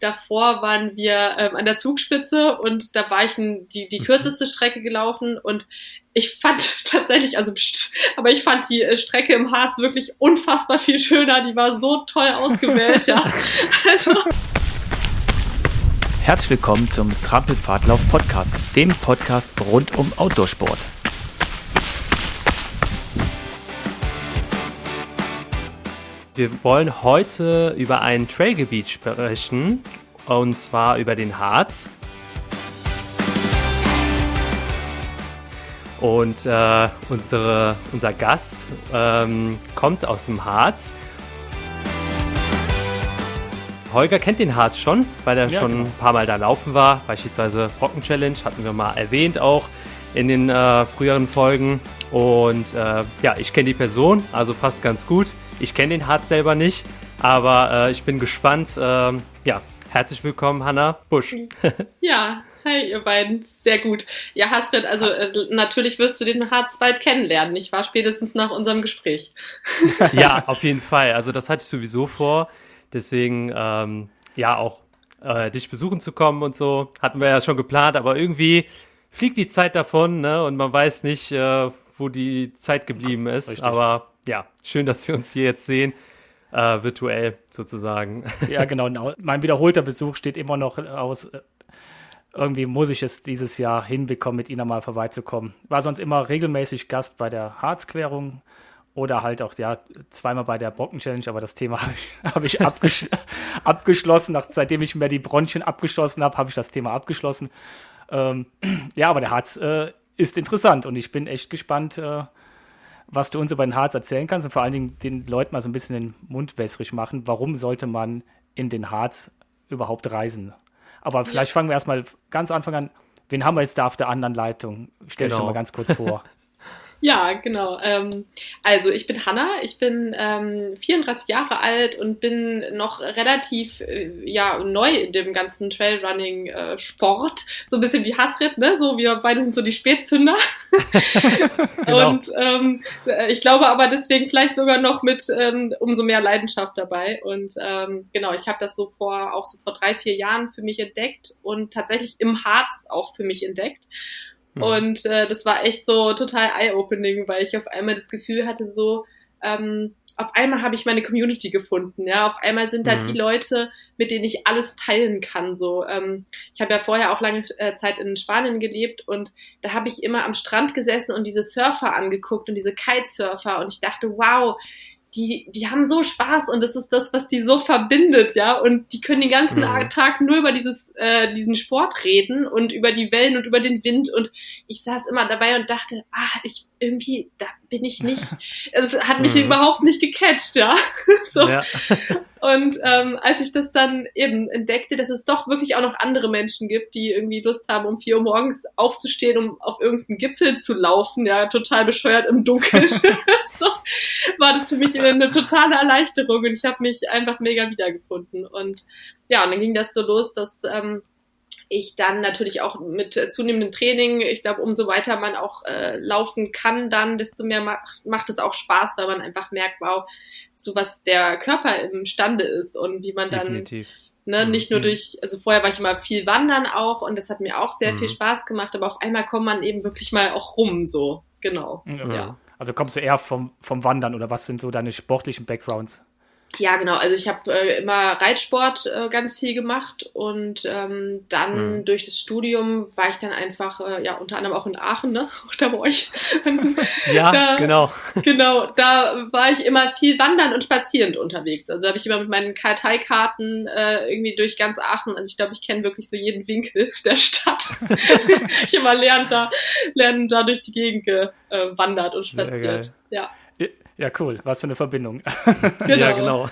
davor waren wir ähm, an der Zugspitze und da war ich die, die mhm. kürzeste Strecke gelaufen und ich fand tatsächlich, also aber ich fand die äh, Strecke im Harz wirklich unfassbar viel schöner. Die war so toll ausgewählt, ja. Also. Herzlich willkommen zum Trampelpfadlauf Podcast, dem Podcast rund um Outdoorsport. Wir wollen heute über ein Trailgebiet sprechen, und zwar über den Harz. Und äh, unsere, unser Gast ähm, kommt aus dem Harz. Holger kennt den Harz schon, weil er ja, schon genau. ein paar Mal da laufen war. Beispielsweise Rocken Challenge hatten wir mal erwähnt auch in den äh, früheren Folgen. Und äh, ja, ich kenne die Person, also passt ganz gut. Ich kenne den Harz selber nicht, aber äh, ich bin gespannt. Ähm, ja, herzlich willkommen, Hanna Busch. ja, hi, ihr beiden. Sehr gut. Ja, Hasrit, also äh, natürlich wirst du den Harz bald kennenlernen. Ich war spätestens nach unserem Gespräch. ja, auf jeden Fall. Also das hatte ich sowieso vor. Deswegen, ähm, ja, auch äh, dich besuchen zu kommen und so, hatten wir ja schon geplant, aber irgendwie fliegt die Zeit davon, ne? Und man weiß nicht, äh, wo die Zeit geblieben ist. Richtig. Aber ja, schön, dass wir uns hier jetzt sehen. Äh, virtuell sozusagen. Ja, genau. Mein wiederholter Besuch steht immer noch aus. Äh, irgendwie muss ich es dieses Jahr hinbekommen, mit Ihnen mal vorbeizukommen. War sonst immer regelmäßig Gast bei der Harzquerung oder halt auch ja zweimal bei der Brocken Challenge, aber das Thema habe ich, hab ich abgesch abgeschlossen. Nach, seitdem ich mir die Bronchien abgeschlossen habe, habe ich das Thema abgeschlossen. Ähm, ja, aber der Harz äh, ist interessant und ich bin echt gespannt, äh, was du uns über den Harz erzählen kannst und vor allen Dingen den Leuten mal so ein bisschen den Mund wässrig machen. Warum sollte man in den Harz überhaupt reisen? Aber vielleicht ja. fangen wir erstmal ganz Anfang an. Wen haben wir jetzt da auf der anderen Leitung? Stell genau. dich doch mal ganz kurz vor. Ja, genau. Ähm, also ich bin Hanna, ich bin ähm, 34 Jahre alt und bin noch relativ äh, ja neu in dem ganzen Trailrunning-Sport. Äh, so ein bisschen wie Hasrit, ne? So wir beide sind so die Spätzünder. genau. Und ähm, ich glaube aber deswegen vielleicht sogar noch mit ähm, umso mehr Leidenschaft dabei. Und ähm, genau, ich habe das so vor auch so vor drei, vier Jahren für mich entdeckt und tatsächlich im Harz auch für mich entdeckt. Mhm. Und äh, das war echt so total eye-opening, weil ich auf einmal das Gefühl hatte, so, ähm, auf einmal habe ich meine Community gefunden, ja. Auf einmal sind da mhm. die Leute, mit denen ich alles teilen kann. So, ähm, ich habe ja vorher auch lange äh, Zeit in Spanien gelebt und da habe ich immer am Strand gesessen und diese Surfer angeguckt und diese Kitesurfer und ich dachte, wow, die, die haben so Spaß und das ist das, was die so verbindet, ja. Und die können den ganzen mhm. Tag nur über dieses, äh, diesen Sport reden und über die Wellen und über den Wind. Und ich saß immer dabei und dachte, ah, ich irgendwie, da bin ich nicht, es hat mich mhm. überhaupt nicht gecatcht, ja. so. Ja. Und ähm, als ich das dann eben entdeckte, dass es doch wirklich auch noch andere Menschen gibt, die irgendwie Lust haben, um vier Uhr morgens aufzustehen, um auf irgendeinen Gipfel zu laufen, ja, total bescheuert im Dunkeln, so, war das für mich eine totale Erleichterung und ich habe mich einfach mega wiedergefunden. Und ja, und dann ging das so los, dass ähm, ich dann natürlich auch mit zunehmendem Training, ich glaube, umso weiter man auch äh, laufen kann, dann desto mehr macht, macht es auch Spaß, weil man einfach merkt, wow, zu was der Körper imstande ist und wie man Definitiv. dann ne, mhm. nicht nur durch, also vorher war ich immer viel wandern auch und das hat mir auch sehr mhm. viel Spaß gemacht, aber auf einmal kommt man eben wirklich mal auch rum, so, genau. Mhm. Ja. Also kommst du eher vom, vom Wandern oder was sind so deine sportlichen Backgrounds? Ja, genau. Also ich habe äh, immer Reitsport äh, ganz viel gemacht und ähm, dann mhm. durch das Studium war ich dann einfach, äh, ja, unter anderem auch in Aachen, ne? Auch da bei euch. ja, da, genau. Genau, da war ich immer viel wandernd und spazierend unterwegs. Also habe ich immer mit meinen Karteikarten äh, irgendwie durch ganz Aachen, also ich glaube, ich kenne wirklich so jeden Winkel der Stadt. ich immer lernt da, lernen da durch die Gegend gewandert und spaziert. Ja. Ja, cool. Was für eine Verbindung. Genau. ja, genau.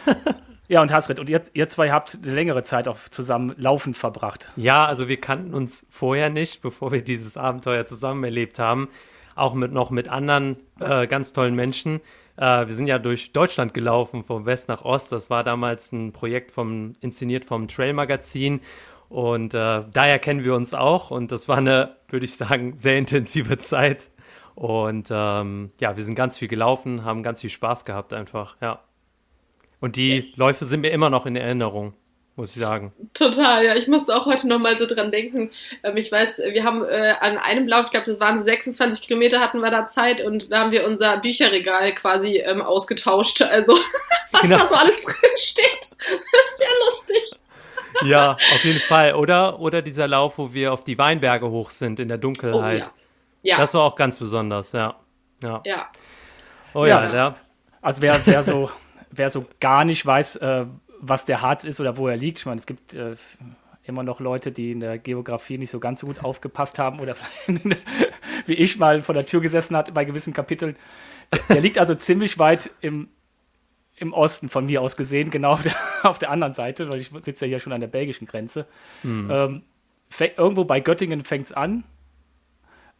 Ja, und Hasrit, und ihr, ihr zwei habt eine längere Zeit auch zusammen laufend verbracht. Ja, also wir kannten uns vorher nicht, bevor wir dieses Abenteuer zusammen erlebt haben. Auch mit noch mit anderen äh, ganz tollen Menschen. Äh, wir sind ja durch Deutschland gelaufen, von West nach Ost. Das war damals ein Projekt vom, inszeniert vom Trail Magazin. Und äh, daher kennen wir uns auch. Und das war eine, würde ich sagen, sehr intensive Zeit. Und ähm, ja, wir sind ganz viel gelaufen, haben ganz viel Spaß gehabt einfach, ja. Und die Läufe sind mir immer noch in Erinnerung. muss ich sagen. Total, ja. Ich musste auch heute nochmal so dran denken. Ähm, ich weiß, wir haben äh, an einem Lauf, ich glaube, das waren so 26 Kilometer hatten wir da Zeit und da haben wir unser Bücherregal quasi ähm, ausgetauscht. Also, was genau. da so alles drin steht. Das ist ja lustig. Ja, auf jeden Fall. Oder, oder dieser Lauf, wo wir auf die Weinberge hoch sind in der Dunkelheit. Oh, ja. Ja. Das war auch ganz besonders, ja. Ja. ja. Oh ja, ja. ja. Also wer, wer so, wer so gar nicht weiß, äh, was der Harz ist oder wo er liegt. Ich meine, es gibt äh, immer noch Leute, die in der Geografie nicht so ganz so gut aufgepasst haben oder wie ich mal vor der Tür gesessen hat bei gewissen Kapiteln. Der liegt also ziemlich weit im, im Osten von mir aus gesehen, genau auf der, auf der anderen Seite, weil ich sitze ja hier schon an der belgischen Grenze. Mhm. Ähm, irgendwo bei Göttingen fängt es an.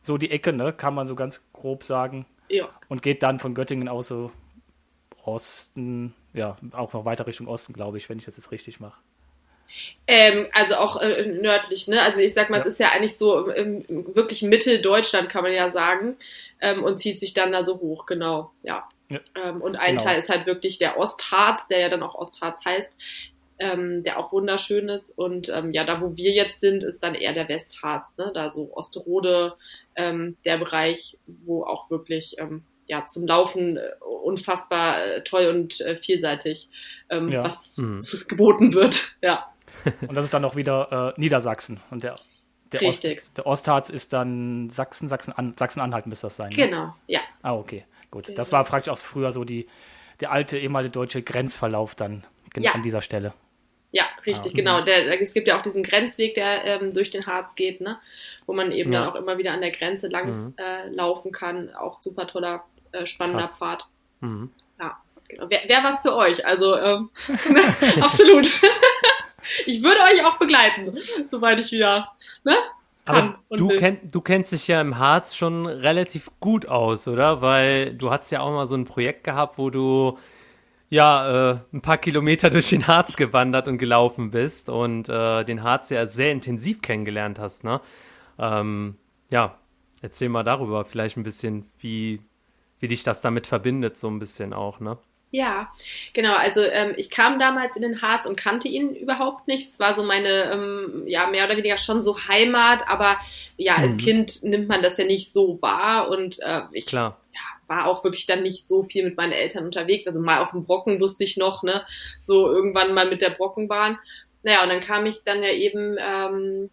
So die Ecke, ne, kann man so ganz grob sagen. Ja. Und geht dann von Göttingen aus so Osten, ja, auch noch weiter Richtung Osten, glaube ich, wenn ich das jetzt richtig mache. Ähm, also auch äh, nördlich, ne? Also ich sag mal, ja. es ist ja eigentlich so im, im wirklich Mitteldeutschland, kann man ja sagen, ähm, und zieht sich dann da so hoch, genau, ja. ja. Ähm, und ein genau. Teil ist halt wirklich der Ostharz, der ja dann auch Ostharz heißt, ähm, der auch wunderschön ist. Und ähm, ja, da wo wir jetzt sind, ist dann eher der Westharz, ne? Da so Osterode, ähm, der Bereich, wo auch wirklich ja, zum Laufen äh, unfassbar äh, toll und äh, vielseitig, ähm, ja. was mhm. geboten wird. Ja. Und das ist dann auch wieder äh, Niedersachsen. Und der, der, Richtig. Ost, der Ostharz ist dann Sachsen, Sachsen-Anhalt Sachsen müsste das sein. Ne? Genau, ja. Ah, okay, gut. Genau. Das war fraglich auch früher so die, der alte ehemalige deutsche Grenzverlauf dann ja. an dieser Stelle. Ja, richtig, ah, genau. Der, es gibt ja auch diesen Grenzweg, der ähm, durch den Harz geht, ne? wo man eben ja. dann auch immer wieder an der Grenze lang mhm. äh, laufen kann. Auch super toller äh, spannender Krass. Pfad. Mhm. Ja, genau. Wäre wär was für euch. Also ähm, absolut. ich würde euch auch begleiten, soweit ich wieder. Ne? Aber du, kenn, du kennst dich ja im Harz schon relativ gut aus, oder? Weil du hast ja auch mal so ein Projekt gehabt, wo du ja äh, ein paar Kilometer durch den Harz gewandert und gelaufen bist und äh, den Harz ja sehr intensiv kennengelernt hast, ne? Ähm, ja, erzähl mal darüber vielleicht ein bisschen, wie, wie dich das damit verbindet, so ein bisschen auch, ne? Ja, genau. Also ähm, ich kam damals in den Harz und kannte ihn überhaupt nicht. Es war so meine, ähm, ja, mehr oder weniger schon so Heimat, aber ja, als mhm. Kind nimmt man das ja nicht so wahr und äh, ich Klar. War auch wirklich dann nicht so viel mit meinen Eltern unterwegs. Also mal auf dem Brocken wusste ich noch, ne, so irgendwann mal mit der Brockenbahn. Naja, und dann kam ich dann ja eben ähm,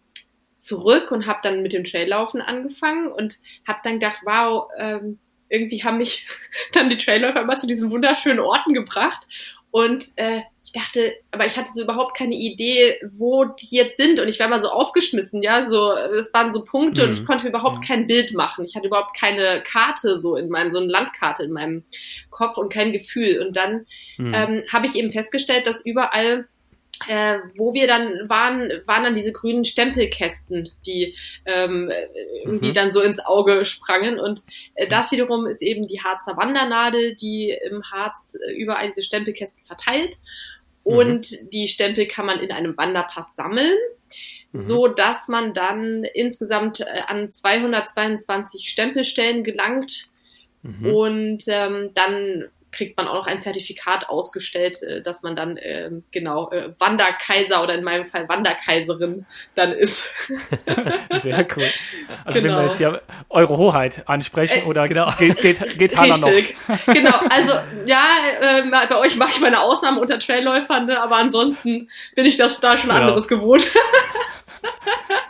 zurück und habe dann mit dem Traillaufen angefangen und habe dann gedacht, wow, ähm, irgendwie haben mich dann die Trailer immer zu diesen wunderschönen Orten gebracht. Und äh, dachte, aber ich hatte so überhaupt keine Idee, wo die jetzt sind. Und ich war mal so aufgeschmissen, ja, so, das waren so Punkte mhm. und ich mhm. konnte überhaupt mhm. kein Bild machen. Ich hatte überhaupt keine Karte so in meinem, so eine Landkarte in meinem Kopf und kein Gefühl. Und dann mhm. ähm, habe ich eben festgestellt, dass überall äh, wo wir dann waren, waren dann diese grünen Stempelkästen, die ähm, irgendwie mhm. dann so ins Auge sprangen. Und äh, das wiederum ist eben die Harzer Wandernadel, die im Harz äh, überall diese Stempelkästen verteilt. Mhm. Und die Stempel kann man in einem Wanderpass sammeln, mhm. so dass man dann insgesamt äh, an 222 Stempelstellen gelangt. Mhm. Und ähm, dann kriegt man auch noch ein Zertifikat ausgestellt, äh, dass man dann äh, genau äh, Wanderkaiser oder in meinem Fall Wanderkaiserin dann ist. Sehr cool. Also genau. wenn wir genau. jetzt hier Eure Hoheit ansprechen äh, oder genau. geht, geht, geht Hanna noch? genau, also ja, äh, bei euch mache ich meine Ausnahme unter Trailläufern, ne, aber ansonsten bin ich das da schon genau. anderes gewohnt.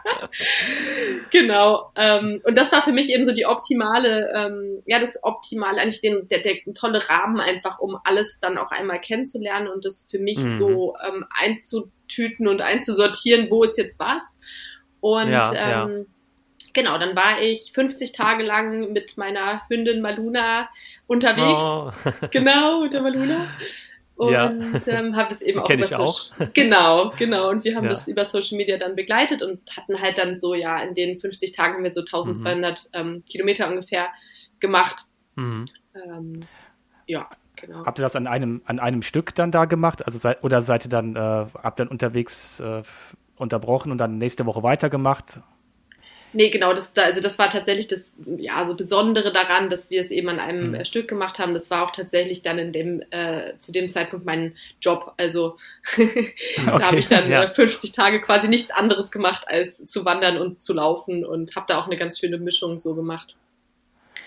genau. Ähm, und das war für mich eben so die optimale, ähm, ja, das optimale, eigentlich den, der, der tolle Rahmen einfach, um alles dann auch einmal kennenzulernen und das für mich mhm. so ähm, einzutüten und einzusortieren, wo ist jetzt was. Und ja, ähm, ja. genau, dann war ich 50 Tage lang mit meiner Hündin Maluna unterwegs. Oh. genau, mit der Maluna und ja. ähm, habe das eben auch über ich auch. genau genau und wir haben ja. das über Social Media dann begleitet und hatten halt dann so ja in den 50 Tagen wir so 1200 mhm. ähm, Kilometer ungefähr gemacht mhm. ähm, ja genau habt ihr das an einem an einem Stück dann da gemacht also sei, oder seid ihr dann äh, habt dann unterwegs äh, unterbrochen und dann nächste Woche weitergemacht Nee, genau, das, also das war tatsächlich das ja, so Besondere daran, dass wir es eben an einem mhm. Stück gemacht haben. Das war auch tatsächlich dann in dem, äh, zu dem Zeitpunkt mein Job. Also da okay, habe ich dann ja. 50 Tage quasi nichts anderes gemacht, als zu wandern und zu laufen und habe da auch eine ganz schöne Mischung so gemacht.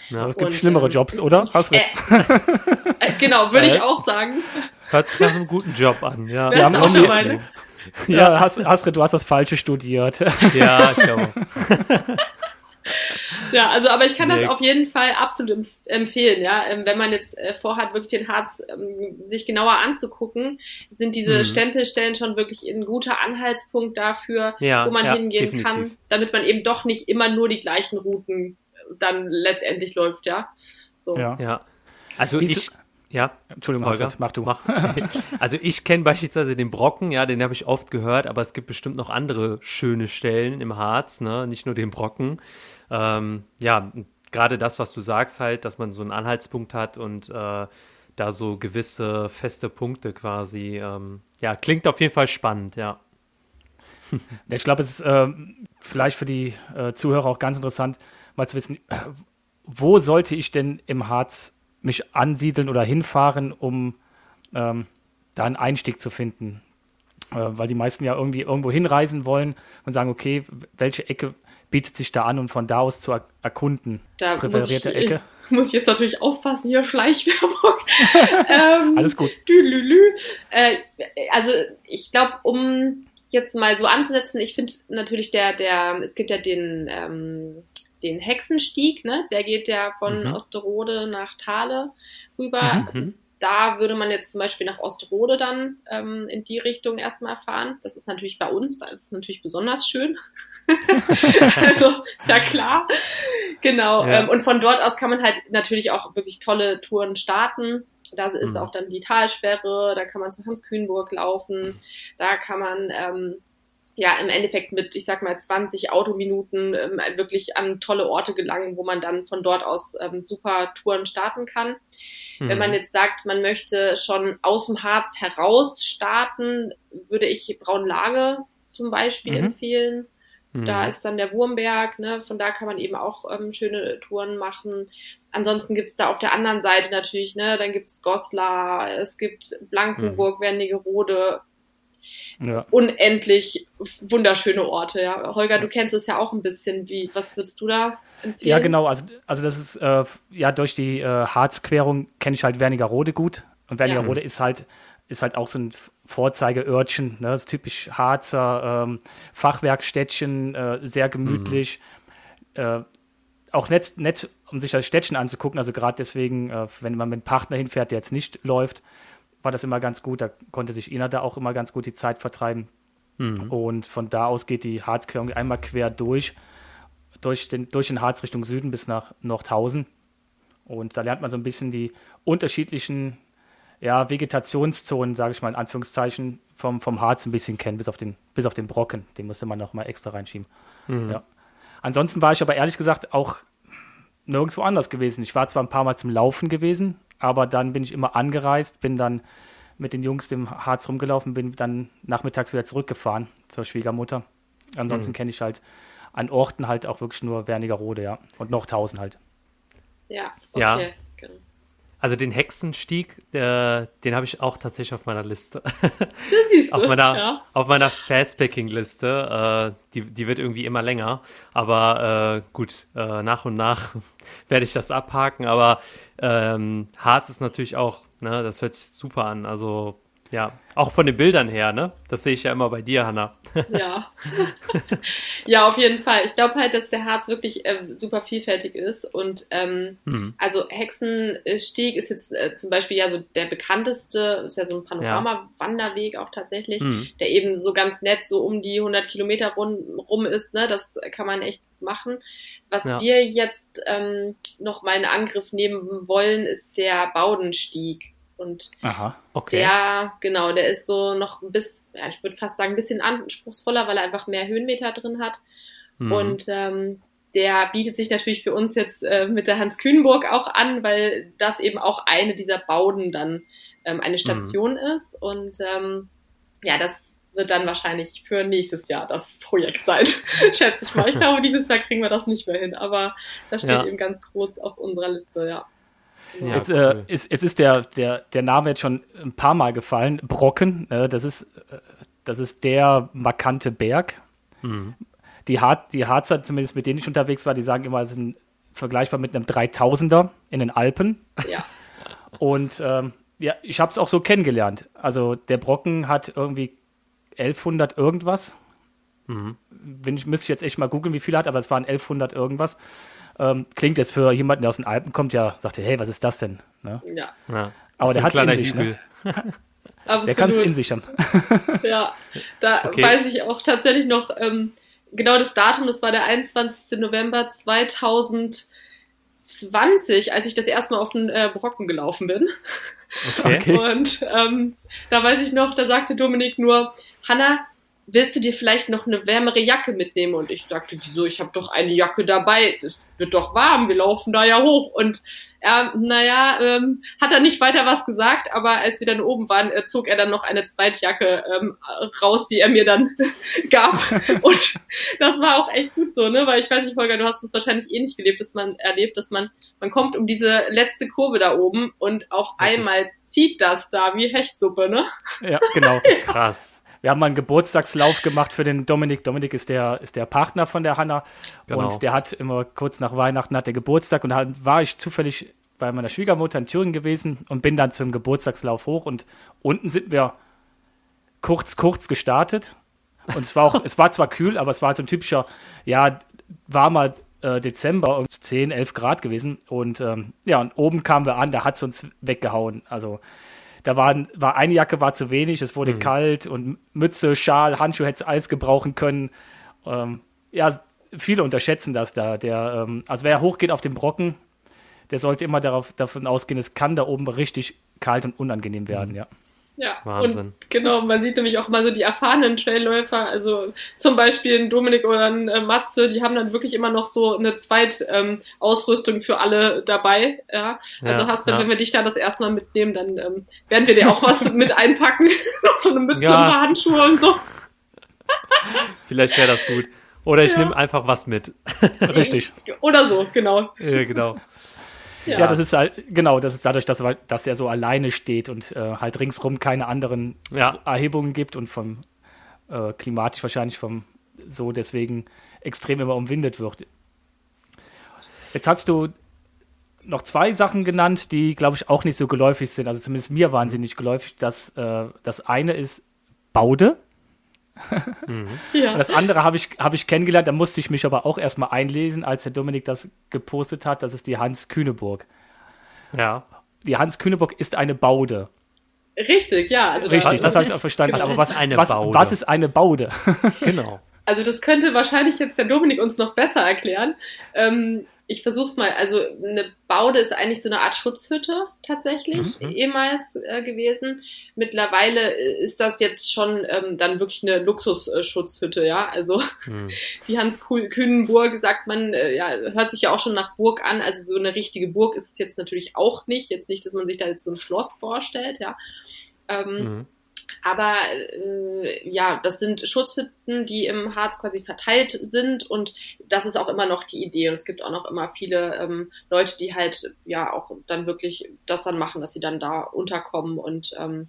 Ja, es gibt und, schlimmere ähm, Jobs, oder? Hast äh, äh, genau, würde ich auch sagen. Hört sich nach einem guten Job an, ja. Wir haben auch schon meine. Ja, Has Hasred, du hast das Falsche studiert. Ja, ich glaube. ja, also, aber ich kann das auf jeden Fall absolut empfehlen, ja. Ähm, wenn man jetzt äh, vorhat, wirklich den Harz ähm, sich genauer anzugucken, sind diese mhm. Stempelstellen schon wirklich ein guter Anhaltspunkt dafür, ja, wo man ja, hingehen definitiv. kann, damit man eben doch nicht immer nur die gleichen Routen dann letztendlich läuft, ja. So. Ja. ja. Also ich, ja, Entschuldigung, Holger, mach du. Mach. Also ich kenne beispielsweise den Brocken, ja, den habe ich oft gehört, aber es gibt bestimmt noch andere schöne Stellen im Harz, ne? nicht nur den Brocken. Ähm, ja, gerade das, was du sagst halt, dass man so einen Anhaltspunkt hat und äh, da so gewisse feste Punkte quasi, ähm, ja, klingt auf jeden Fall spannend, ja. Ich glaube, es ist äh, vielleicht für die äh, Zuhörer auch ganz interessant, mal zu wissen, wo sollte ich denn im Harz mich ansiedeln oder hinfahren, um ähm, da einen Einstieg zu finden. Äh, weil die meisten ja irgendwie irgendwo hinreisen wollen und sagen, okay, welche Ecke bietet sich da an und von da aus zu er erkunden. Da Präferierte muss ich, Ecke. Muss ich jetzt natürlich aufpassen, hier Schleichwerbung. ähm, Alles gut. Äh, also ich glaube, um jetzt mal so anzusetzen, ich finde natürlich der, der, es gibt ja den ähm, den Hexenstieg, ne? Der geht ja von mhm. Osterode nach Thale rüber. Mhm. mhm. Da würde man jetzt zum Beispiel nach Osterode dann ähm, in die Richtung erstmal fahren. Das ist natürlich bei uns, da ist es natürlich besonders schön. also ist ja klar. Genau. Ja. Ähm, und von dort aus kann man halt natürlich auch wirklich tolle Touren starten. Da ist mhm. auch dann die Talsperre, da kann man zu Hans Kühnburg laufen, da kann man ähm, ja im Endeffekt mit, ich sag mal, 20 Autominuten ähm, wirklich an tolle Orte gelangen, wo man dann von dort aus ähm, super Touren starten kann. Mhm. Wenn man jetzt sagt, man möchte schon aus dem Harz heraus starten, würde ich Braunlage zum Beispiel mhm. empfehlen. Mhm. Da ist dann der Wurmberg, ne? von da kann man eben auch ähm, schöne Touren machen. Ansonsten gibt's da auf der anderen Seite natürlich, ne, dann gibt's Goslar, es gibt Blankenburg, mhm. Wernigerode, ja. unendlich wunderschöne Orte. Ja. Holger, du kennst es ja auch ein bisschen. Wie, was würdest du da empfehlen? Ja, genau. Also, also das ist, äh, ja, durch die äh, Harzquerung kenne ich halt Wernigerode gut. Und Wernigerode ja. ist halt ist halt auch so ein Vorzeigeörtchen, ne? das ist typisch Harzer ähm, Fachwerkstädtchen, äh, sehr gemütlich. Mhm. Äh, auch nett, nett, um sich das Städtchen anzugucken, also gerade deswegen, äh, wenn man mit einem Partner hinfährt, der jetzt nicht läuft, war das immer ganz gut. Da konnte sich Ina da auch immer ganz gut die Zeit vertreiben. Mhm. Und von da aus geht die Harzquerung einmal quer durch, durch den, durch den Harz Richtung Süden bis nach Nordhausen. Und da lernt man so ein bisschen die unterschiedlichen ja, Vegetationszonen, sage ich mal in Anführungszeichen, vom, vom Harz ein bisschen kennen, bis auf den, bis auf den Brocken. Den musste man noch mal extra reinschieben. Mhm. Ja. Ansonsten war ich aber ehrlich gesagt auch nirgendwo anders gewesen. Ich war zwar ein paar Mal zum Laufen gewesen, aber dann bin ich immer angereist, bin dann mit den Jungs im Harz rumgelaufen, bin dann nachmittags wieder zurückgefahren zur Schwiegermutter. Ansonsten mhm. kenne ich halt an Orten halt auch wirklich nur Wernigerode, ja. Und noch tausend halt. Ja, okay. Ja. Also den Hexenstieg, äh, den habe ich auch tatsächlich auf meiner Liste. Siehst du, auf meiner, ja. auf meiner Fastpacking-Liste. Äh, die, die wird irgendwie immer länger. Aber äh, gut, äh, nach und nach werde ich das abhaken. Aber ähm, Harz ist natürlich auch, ne, das hört sich super an. Also ja, auch von den Bildern her, ne? Das sehe ich ja immer bei dir, Hanna. Ja. ja, auf jeden Fall. Ich glaube halt, dass der Harz wirklich äh, super vielfältig ist. Und ähm, mhm. also Hexenstieg ist jetzt äh, zum Beispiel ja so der bekannteste, ist ja so ein Panorama-Wanderweg auch tatsächlich, mhm. der eben so ganz nett so um die 100 Kilometer rum, rum ist. Ne? Das kann man echt machen. Was ja. wir jetzt ähm, noch mal in Angriff nehmen wollen, ist der Baudenstieg. Und Aha, okay. der, genau, der ist so noch ein bisschen, ja, ich würde fast sagen, ein bisschen anspruchsvoller, weil er einfach mehr Höhenmeter drin hat. Mhm. Und ähm, der bietet sich natürlich für uns jetzt äh, mit der Hans Kühnburg auch an, weil das eben auch eine dieser Bauden dann ähm, eine mhm. Station mhm. ist. Und ähm, ja, das wird dann wahrscheinlich für nächstes Jahr das Projekt sein, schätze ich mal. Ich glaube, dieses Jahr kriegen wir das nicht mehr hin, aber das steht ja. eben ganz groß auf unserer Liste, ja. Ja, jetzt, äh, cool. äh, ist, jetzt ist der, der, der Name jetzt schon ein paar Mal gefallen. Brocken, äh, das, ist, äh, das ist der markante Berg. Mhm. Die, Har die Harzer, zumindest mit denen ich unterwegs war, die sagen immer, es ist ein, vergleichbar mit einem 3000er in den Alpen. Ja. Und ähm, ja, ich habe es auch so kennengelernt. Also der Brocken hat irgendwie 1100 irgendwas. Mhm. Wenn ich, müsste ich jetzt echt mal googeln, wie viel er hat, aber es waren 1100 irgendwas. Ähm, klingt jetzt für jemanden, der aus den Alpen kommt, ja, sagt er, hey, was ist das denn? Ne? Ja. ja. Aber der hat es in sich. Ne? der kann es in sich haben. ja, da okay. weiß ich auch tatsächlich noch ähm, genau das Datum, das war der 21. November 2000. 20, als ich das erste Mal auf den äh, Brocken gelaufen bin. Okay. Und ähm, da weiß ich noch, da sagte Dominik nur, Hanna, willst du dir vielleicht noch eine wärmere Jacke mitnehmen? Und ich sagte, wieso, ich habe doch eine Jacke dabei, es wird doch warm, wir laufen da ja hoch. Und er, naja, ähm, hat er nicht weiter was gesagt, aber als wir dann oben waren, äh, zog er dann noch eine Zweitjacke ähm, raus, die er mir dann gab. Und das war auch echt gut so, ne? Weil ich weiß nicht, Holger, du hast es wahrscheinlich eh nicht gelebt, dass man erlebt, dass man, man kommt um diese letzte Kurve da oben und auf Richtig. einmal zieht das da wie Hechtsuppe, ne? Ja, genau. Krass wir haben mal einen Geburtstagslauf gemacht für den Dominik. Dominik ist der, ist der Partner von der Hanna. Genau. Und der hat immer kurz nach Weihnachten hat der Geburtstag und da war ich zufällig bei meiner Schwiegermutter in Thüringen gewesen und bin dann zum Geburtstagslauf hoch und unten sind wir kurz, kurz gestartet. Und es war auch, es war zwar kühl, aber es war so ein typischer, ja, warmer äh, Dezember, 10, 11 Grad gewesen. Und ähm, ja, und oben kamen wir an, da hat es uns weggehauen. Also da war, war eine Jacke war zu wenig, es wurde mhm. kalt und Mütze, Schal, Handschuhe hätte alles gebrauchen können. Ähm, ja, viele unterschätzen das da. Der, ähm, also wer hochgeht auf den Brocken, der sollte immer darauf, davon ausgehen, es kann da oben richtig kalt und unangenehm werden, mhm. ja. Ja, Wahnsinn. Und genau, man sieht nämlich auch mal so die erfahrenen Trailläufer, also zum Beispiel ein Dominik oder ein äh, Matze, die haben dann wirklich immer noch so eine Zweitausrüstung ähm, für alle dabei. Ja, also ja, hast du, ja. wenn wir dich da das erste Mal mitnehmen, dann ähm, werden wir dir auch was mit einpacken, so eine Mütze ja. und Handschuhe und so. Vielleicht wäre das gut. Oder ich ja. nehme einfach was mit. Richtig. Oder so, genau. Ja, genau. Ja. ja, das ist halt, genau, das ist dadurch, dass, dass er so alleine steht und äh, halt ringsrum keine anderen ja. Erhebungen gibt und vom äh, klimatisch wahrscheinlich vom so deswegen extrem immer umwindet wird. Jetzt hast du noch zwei Sachen genannt, die, glaube ich, auch nicht so geläufig sind. Also zumindest mir waren sie nicht geläufig. Das, äh, das eine ist Baude. Mhm. ja. Das andere habe ich, hab ich kennengelernt, da musste ich mich aber auch erstmal einlesen, als der Dominik das gepostet hat. Das ist die Hans Kühneburg. Ja. Die Hans Kühneburg ist eine Baude. Richtig, ja. Also Richtig, das habe ich auch verstanden. Was aber was, eine was, Baude? was ist eine Baude? genau. Also das könnte wahrscheinlich jetzt der Dominik uns noch besser erklären. Ähm, ich versuch's mal. Also eine Baude ist eigentlich so eine Art Schutzhütte tatsächlich mhm. ehemals äh, gewesen. Mittlerweile äh, ist das jetzt schon ähm, dann wirklich eine Luxusschutzhütte, ja. Also mhm. die Hans Kühnenburg sagt man, äh, ja, hört sich ja auch schon nach Burg an. Also so eine richtige Burg ist es jetzt natürlich auch nicht. Jetzt nicht, dass man sich da jetzt so ein Schloss vorstellt, ja. Ähm, mhm. Aber äh, ja, das sind Schutzhütten, die im Harz quasi verteilt sind und das ist auch immer noch die Idee. Und es gibt auch noch immer viele ähm, Leute, die halt ja auch dann wirklich das dann machen, dass sie dann da unterkommen und ähm,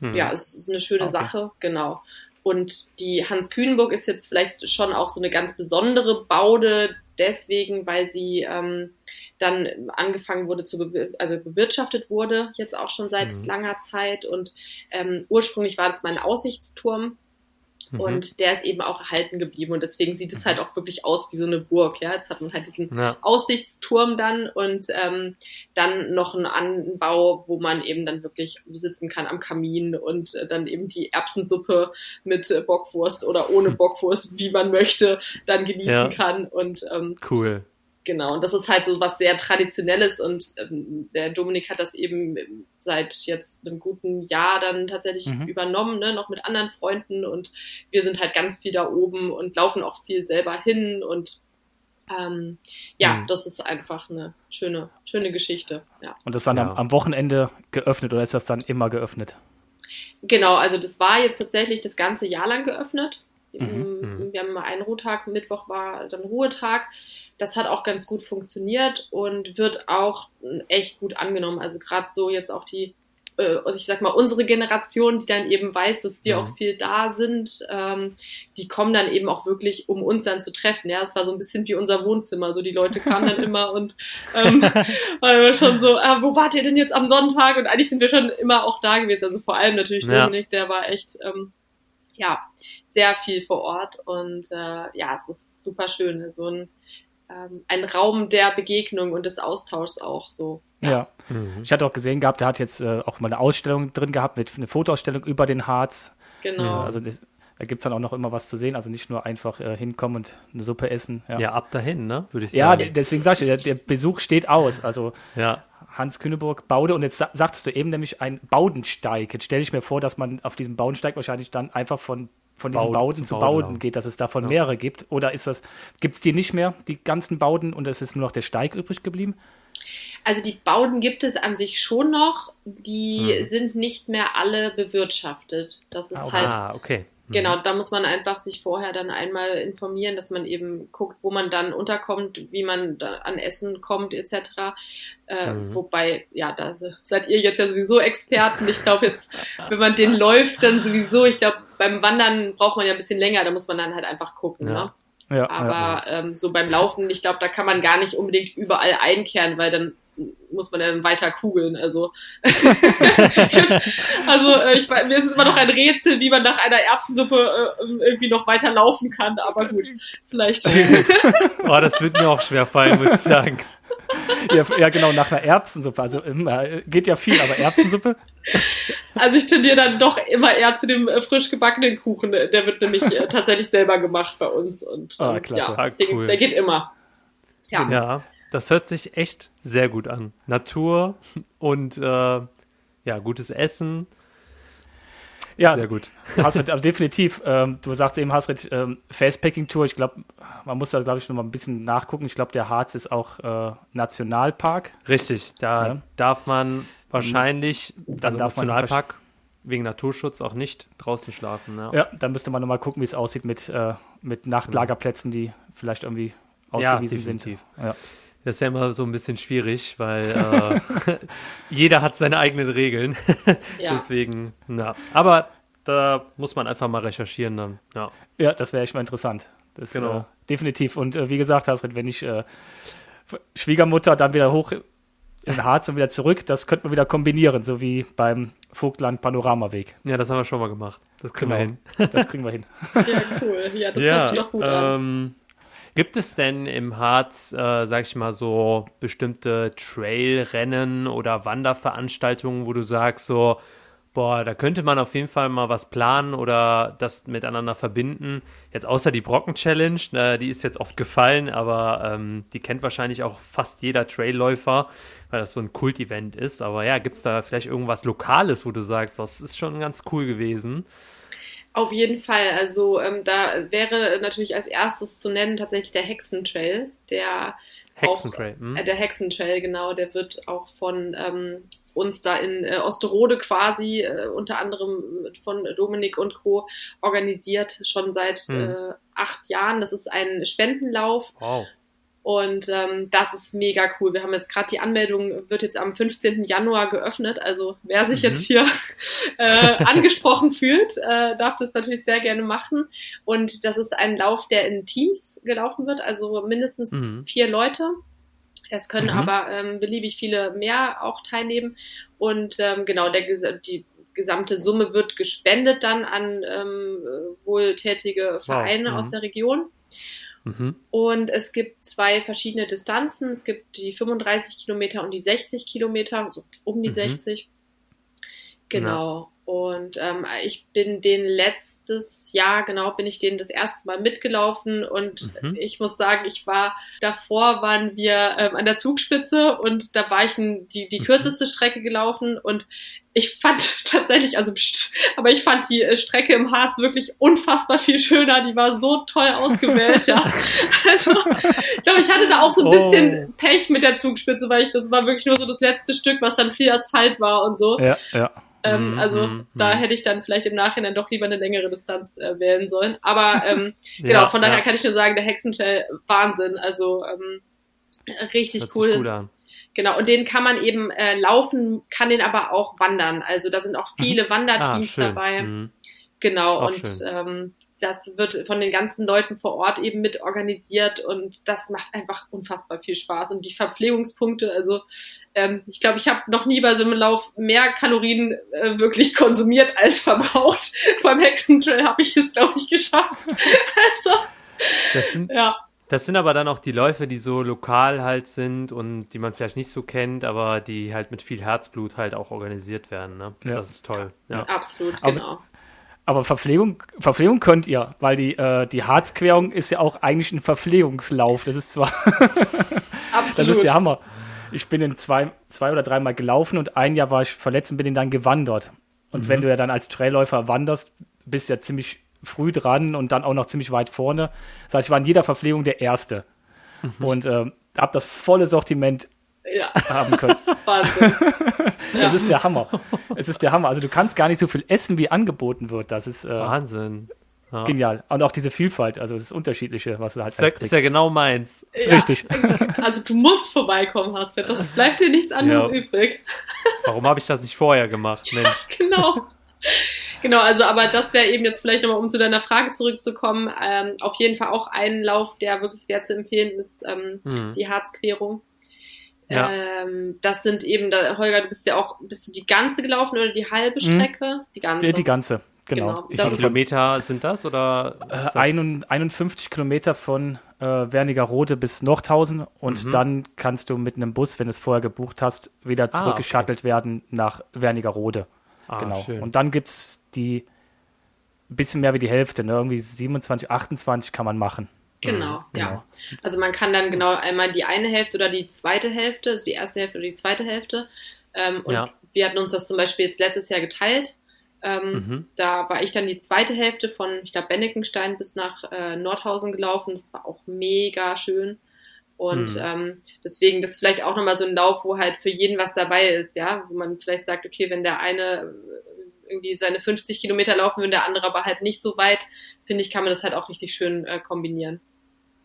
hm. ja, es ist eine schöne okay. Sache, genau. Und die Hans Kühnenburg ist jetzt vielleicht schon auch so eine ganz besondere Baude, deswegen, weil sie ähm, dann angefangen wurde zu also bewirtschaftet wurde, jetzt auch schon seit mhm. langer Zeit. Und ähm, ursprünglich war das mal ein Aussichtsturm. Mhm. Und der ist eben auch erhalten geblieben und deswegen sieht es mhm. halt auch wirklich aus wie so eine Burg. Ja, jetzt hat man halt diesen ja. Aussichtsturm dann und ähm, dann noch einen Anbau, wo man eben dann wirklich sitzen kann am Kamin und äh, dann eben die Erbsensuppe mit äh, Bockwurst oder ohne Bockwurst, wie man möchte, dann genießen ja. kann. Und ähm, cool. Genau, und das ist halt so was sehr Traditionelles und ähm, der Dominik hat das eben seit jetzt einem guten Jahr dann tatsächlich mhm. übernommen, ne, noch mit anderen Freunden und wir sind halt ganz viel da oben und laufen auch viel selber hin und ähm, ja, mhm. das ist einfach eine schöne, schöne Geschichte. Ja. Und das war ja. am, am Wochenende geöffnet oder ist das dann immer geöffnet? Genau, also das war jetzt tatsächlich das ganze Jahr lang geöffnet. Mhm. Ähm, Wir haben immer einen Ruhetag, Mittwoch war dann Ruhetag. Das hat auch ganz gut funktioniert und wird auch echt gut angenommen. Also gerade so jetzt auch die, äh, ich sag mal, unsere Generation, die dann eben weiß, dass wir Mhm. auch viel da sind, ähm, die kommen dann eben auch wirklich, um uns dann zu treffen. Ja, es war so ein bisschen wie unser Wohnzimmer. So die Leute kamen dann immer und ähm, war immer schon so, ah, wo wart ihr denn jetzt am Sonntag? Und eigentlich sind wir schon immer auch da gewesen. Also vor allem natürlich Ja. Dominik, der war echt, ähm, ja, sehr viel vor Ort und äh, ja, es ist super schön. So ein, ähm, ein Raum der Begegnung und des Austauschs auch so. Ja. Mhm. Ich hatte auch gesehen gehabt, der hat jetzt äh, auch mal eine Ausstellung drin gehabt, mit eine Fotoausstellung über den Harz. Genau. Ja, also das, da gibt es dann auch noch immer was zu sehen. Also nicht nur einfach äh, hinkommen und eine Suppe essen. Ja, Ja, ab dahin, ne? Würde ich ja sagen. d- deswegen sage ich, der, der Besuch steht aus. Also ja. Hans Kühneburg, Baude. Und jetzt sa- sagtest du eben nämlich ein Baudensteig. Jetzt stelle ich mir vor, dass man auf diesem Baudensteig wahrscheinlich dann einfach von, von diesen Bauden Bauden zu Bauden Bauden auch. geht, dass es davon mehrere gibt. Oder ist das, gibt es die nicht mehr, die ganzen Bauden, und es ist nur noch der Steig übrig geblieben? Also die Bauden gibt es an sich schon noch, die Mhm. sind nicht mehr alle bewirtschaftet. Das ist Ah, halt Ah, okay. Mhm. Genau, da muss man einfach sich vorher dann einmal informieren, dass man eben guckt, wo man dann unterkommt, wie man da an Essen kommt etc. Äh, Mhm. Wobei, ja, da seid ihr jetzt ja sowieso Experten. Ich glaube jetzt, wenn man den läuft, dann sowieso. Ich glaube, beim Wandern braucht man ja ein bisschen länger, da muss man dann halt einfach gucken. Ja. Ne? Ja, ja. Aber ähm, so beim Laufen, ich glaube, da kann man gar nicht unbedingt überall einkehren, weil dann muss man dann weiter kugeln. Also, also äh, ich, mir ist es immer noch ein Rätsel, wie man nach einer Erbsensuppe äh, irgendwie noch weiter laufen kann. Aber gut, vielleicht. Oh, das wird mir auch schwer fallen, muss ich sagen. Ja, ja, genau, nach einer Erbsensuppe. Also immer, äh, geht ja viel, aber Erbsensuppe? Also ich tendiere dann doch immer eher zu dem äh, frisch gebackenen Kuchen. Der wird nämlich äh, tatsächlich selber gemacht bei uns. Und Ah, ähm, klasse. ja, Ah, der, cool. der geht immer. Ja. Ja, das hört sich echt sehr gut an. Natur und äh, ja, gutes Essen. Ja, Sehr gut. Hasrit, also definitiv. Ähm, du sagst eben, Hasrit, ähm, Facepacking-Tour. Ich glaube, man muss da, glaube ich, noch mal ein bisschen nachgucken. Ich glaube, der Harz ist auch äh, Nationalpark. Richtig, da Ja. darf man wahrscheinlich, also darf man Nationalpark, wegen Naturschutz auch nicht draußen schlafen. Ja, Ja, dann müsste man noch mal gucken, wie es aussieht mit, äh, mit Nachtlagerplätzen, die vielleicht irgendwie ausgewiesen sind. definitiv. Ja. Das ist ja immer so ein bisschen schwierig, weil äh, jeder hat seine eigenen Regeln. Ja. Deswegen, na. Aber da muss man einfach mal recherchieren dann. Ja. Ja, das wäre echt mal interessant. Das, Genau. äh, definitiv. Und äh, wie gesagt, Hasrit, wenn ich äh, Schwiegermutter dann wieder hoch in den Harz und wieder zurück, das könnte man wieder kombinieren, so wie beim Vogtland Panoramaweg. ja, das haben wir schon mal gemacht. Das kriegen wir Genau. hin. Das kriegen wir hin. ja, cool. Ja, das hört Ja, sich doch gut an. Gibt es denn im Harz, äh, sag ich mal, so bestimmte Trailrennen oder Wanderveranstaltungen, wo du sagst, so, boah, da könnte man auf jeden Fall mal was planen oder das miteinander verbinden? Jetzt außer die Brocken-Challenge, äh, die ist jetzt oft gefallen, aber ähm, die kennt wahrscheinlich auch fast jeder Trailläufer, weil das so ein Kult-Event ist. Aber ja, gibt es da vielleicht irgendwas Lokales, wo du sagst, das ist schon ganz cool gewesen? Auf jeden Fall. Also ähm, da wäre natürlich als erstes zu nennen tatsächlich der Hexentrail, der Hexentrail. Auch, hm? äh, der Hexentrail, genau, der wird auch von ähm, uns da in äh, Osterode quasi, äh, unter anderem von Dominik und Co. organisiert, schon seit Hm. äh, acht Jahren. Das ist ein Spendenlauf Wow. Und ähm, das ist mega cool. Wir haben jetzt gerade die Anmeldung, wird jetzt am 15. Januar geöffnet. Also wer sich Mhm. jetzt hier äh, angesprochen fühlt, äh, darf das natürlich sehr gerne machen. Und das ist ein Lauf, der in Teams gelaufen wird, also mindestens Mhm. vier Leute. Es können Mhm. aber ähm, beliebig viele mehr auch teilnehmen. Und ähm, genau, der, die gesamte Summe wird gespendet dann an ähm, wohltätige Vereine Mhm. aus der Region. Mhm. Und es gibt zwei verschiedene Distanzen. Es gibt die 35 Kilometer und die 60 Kilometer, also um die Mhm. 60. Genau. Und ähm, ich bin den letztes Jahr, genau, bin ich den das erste Mal mitgelaufen und Mhm. ich muss sagen, ich war, davor waren wir ähm, an der Zugspitze und da war ich die, die Mhm. kürzeste Strecke gelaufen und ich fand tatsächlich, also, aber ich fand die äh, Strecke im Harz wirklich unfassbar viel schöner. Die war so toll ausgewählt, ja. Also, ich glaube, ich hatte da auch so ein Oh. bisschen Pech mit der Zugspitze, weil ich, das war wirklich nur so das letzte Stück, was dann viel Asphalt war und so. Ja, ja. Ähm, mm, also mm, da hätte ich dann vielleicht im Nachhinein doch lieber eine längere Distanz äh, wählen sollen. Aber ähm, genau, ja, von daher ja. kann ich nur sagen, der Hexentrail Wahnsinn. Also ähm, richtig Hört cool. Genau, und den kann man eben äh, laufen, kann den aber auch wandern. Also da sind auch mhm. viele Wanderteams ah, dabei. Mhm. Genau, auch und ähm, das wird von den ganzen Leuten vor Ort eben mit organisiert und das macht einfach unfassbar viel Spaß. Und die Verpflegungspunkte, also ähm, ich glaube, ich habe noch nie bei so einem Lauf mehr Kalorien äh, wirklich konsumiert als verbraucht. Beim Hexentrail habe ich es, glaube ich, geschafft. also, das sind, ja. Das sind aber dann auch die Läufe, die so lokal halt sind und die man vielleicht nicht so kennt, aber die halt mit viel Herzblut halt auch organisiert werden. Ne? Ja. Das ist toll. Ja. Absolut, genau. Aber, aber Verpflegung, Verpflegung könnt ihr, weil die, äh, die Harzquerung ist ja auch eigentlich ein Verpflegungslauf. Das ist zwar. Absolut. Das ist der Hammer. Ich bin in zwei, zwei oder dreimal gelaufen und ein Jahr war ich verletzt und bin dann gewandert. Und mhm. wenn du ja dann als Trailläufer wanderst, bist du ja ziemlich früh dran und dann auch noch ziemlich weit vorne. Das heißt, ich war in jeder Verpflegung der Erste. Mhm. Und äh, habe das volle Sortiment ja. haben können. Wahnsinn. das ist der Hammer. Es ist der Hammer. Also du kannst gar nicht so viel essen, wie angeboten wird. Das ist äh, Wahnsinn. Ja. Genial. Und auch diese Vielfalt, also das Unterschiedliche, was du halt ist ja, ist ja genau meins. Ja. Richtig. Also du musst vorbeikommen, Hasbert. Das bleibt dir nichts anderes ja. übrig. Warum habe ich das nicht vorher gemacht, Mensch? genau. Genau, also aber das wäre eben jetzt vielleicht nochmal, um zu deiner Frage zurückzukommen, ähm, auf jeden Fall auch ein Lauf, der wirklich sehr zu empfehlen ist, ähm, hm. die Harzquerung. Ja. Ähm, das sind eben, da, Holger, du bist ja auch, bist du die ganze gelaufen oder die halbe mhm. Strecke? Mhm. Die ganze. Die, die ganze, genau. genau. Wie viele Kilometer sind das? Oder das? 51 Kilometer von äh, Wernigerode bis Nordhausen und mhm. dann kannst du mit einem Bus, wenn du es vorher gebucht hast, wieder zurückgeschattelt ah, okay. werden nach Wernigerode. Ah, genau. Schön. Und dann gibt es die ein bisschen mehr wie die Hälfte, ne? irgendwie 27, 28 kann man machen. Genau, mhm, ja. Genau. Also man kann dann genau einmal die eine Hälfte oder die zweite Hälfte, also die erste Hälfte oder die zweite Hälfte. Ähm, und ja. wir hatten uns das zum Beispiel jetzt letztes Jahr geteilt. Ähm, mhm. Da war ich dann die zweite Hälfte von, ich glaube, Bennekenstein bis nach äh, Nordhausen gelaufen. Das war auch mega schön. Und mhm. ähm, deswegen das vielleicht auch nochmal so ein Lauf, wo halt für jeden was dabei ist, ja, wo man vielleicht sagt, okay, wenn der eine irgendwie seine 50 Kilometer laufen will, der andere aber halt nicht so weit, finde ich, kann man das halt auch richtig schön äh, kombinieren.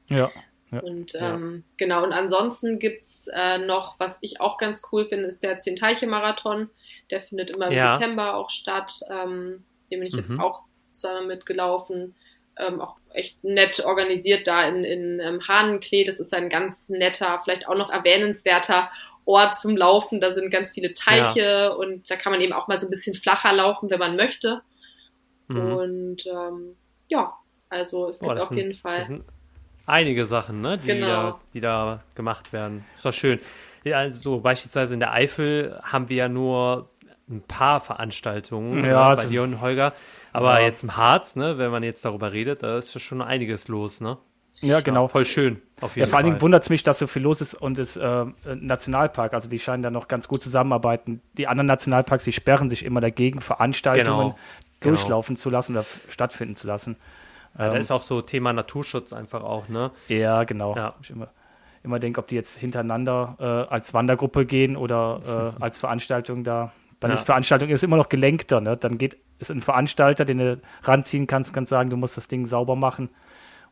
Ja. ja und ähm, ja. genau, und ansonsten gibt's äh, noch, was ich auch ganz cool finde, ist der Zehn-Teiche-Marathon. Der findet immer im ja. September auch statt. Ähm, dem bin ich mhm. jetzt auch zweimal mitgelaufen. Ähm, auch echt nett organisiert da in, in ähm, Hahnenklee. Das ist ein ganz netter, vielleicht auch noch erwähnenswerter Ort zum Laufen. Da sind ganz viele Teiche ja. und da kann man eben auch mal so ein bisschen flacher laufen, wenn man möchte. Mhm. Und ähm, ja, also es oh, gibt auf sind, jeden Fall einige Sachen, ne, die, genau. da, die da gemacht werden. Ist doch schön. Ja, also beispielsweise in der Eifel haben wir ja nur ein paar Veranstaltungen ja, ne, bei dir und Holger. Aber ja. jetzt im Harz, ne, wenn man jetzt darüber redet, da ist ja schon einiges los, ne? Ja, genau. Ja, voll schön. Auf jeden ja, vor allen Dingen wundert es mich, dass so viel los ist und es äh, Nationalpark, also die scheinen da noch ganz gut zusammenarbeiten. Die anderen Nationalparks, die sperren sich immer dagegen, Veranstaltungen genau. durchlaufen genau. zu lassen oder stattfinden zu lassen. Ja, da ähm, ist auch so Thema Naturschutz einfach auch, ne? Ja, genau. Ja. Ich immer, immer denke, ob die jetzt hintereinander äh, als Wandergruppe gehen oder äh, als Veranstaltung da. Dann ja. ist Veranstaltung ist immer noch gelenkter, ne? Dann geht ist ein Veranstalter, den du ranziehen kannst, kannst sagen, du musst das Ding sauber machen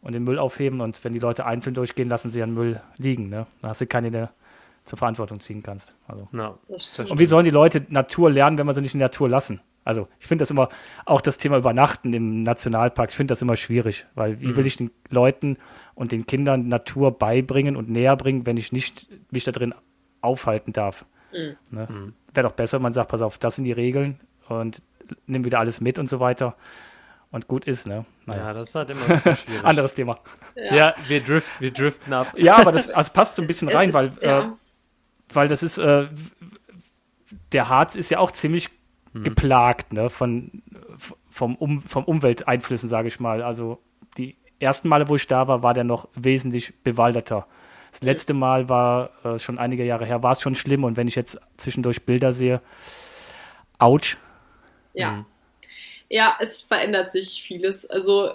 und den Müll aufheben und wenn die Leute einzeln durchgehen, lassen sie ihren Müll liegen, ne? Da hast du keine, der zur Verantwortung ziehen kannst. Also. Ja, und wie sollen die Leute Natur lernen, wenn wir sie nicht in der Natur lassen? Also ich finde das immer, auch das Thema Übernachten im Nationalpark, ich finde das immer schwierig, weil wie mhm. will ich den Leuten und den Kindern Natur beibringen und näher bringen, wenn ich nicht mich da drin aufhalten darf? Mhm. Ne? Mhm. Wäre doch besser, man sagt, pass auf, das sind die Regeln und nimm wieder alles mit und so weiter. Und gut ist, ne? Naja. Ja, das ist halt immer ein bisschen schwierig. Anderes Thema. Ja, ja wir, drift, wir driften ab. Ja, aber das, das passt so ein bisschen rein, weil, ja. äh, weil das ist, äh, der Harz ist ja auch ziemlich mhm. geplagt, ne? Von, vom, um, vom Umwelteinflüssen, sage ich mal. Also die ersten Male, wo ich da war, war der noch wesentlich bewaldeter. Das letzte Mal war äh, schon einige Jahre her, war es schon schlimm. Und wenn ich jetzt zwischendurch Bilder sehe, ouch. Ja. Mhm. Ja, es verändert sich vieles. Also,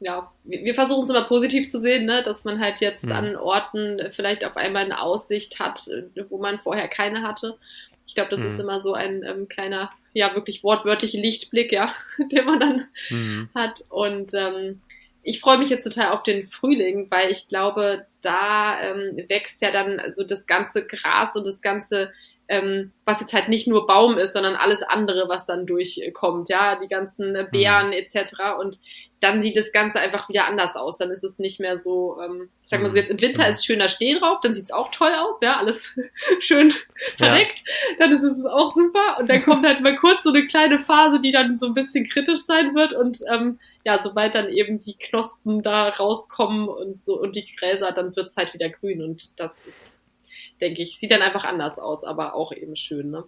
ja, wir versuchen es immer positiv zu sehen, ne? dass man halt jetzt mhm. an Orten vielleicht auf einmal eine Aussicht hat, wo man vorher keine hatte. Ich glaube, das mhm. ist immer so ein ähm, kleiner ja wirklich wortwörtliche Lichtblick, ja, den man dann mhm. hat. Und ähm, ich freue mich jetzt total auf den Frühling, weil ich glaube, da ähm, wächst ja dann so das ganze Gras und das ganze ähm, was jetzt halt nicht nur Baum ist, sondern alles andere, was dann durchkommt, ja, die ganzen äh, Beeren mhm. etc. Und dann sieht das Ganze einfach wieder anders aus. Dann ist es nicht mehr so, ähm, ich sag mal so, mhm. jetzt im Winter mhm. ist schöner Schnee drauf, dann sieht's auch toll aus, ja, alles schön verdeckt, ja. dann ist es auch super. Und dann kommt halt mal kurz so eine kleine Phase, die dann so ein bisschen kritisch sein wird. Und ähm, ja, sobald dann eben die Knospen da rauskommen und so und die Gräser, dann wird's halt wieder grün. Und das ist denke ich. Sieht dann einfach anders aus, aber auch eben schön, ne?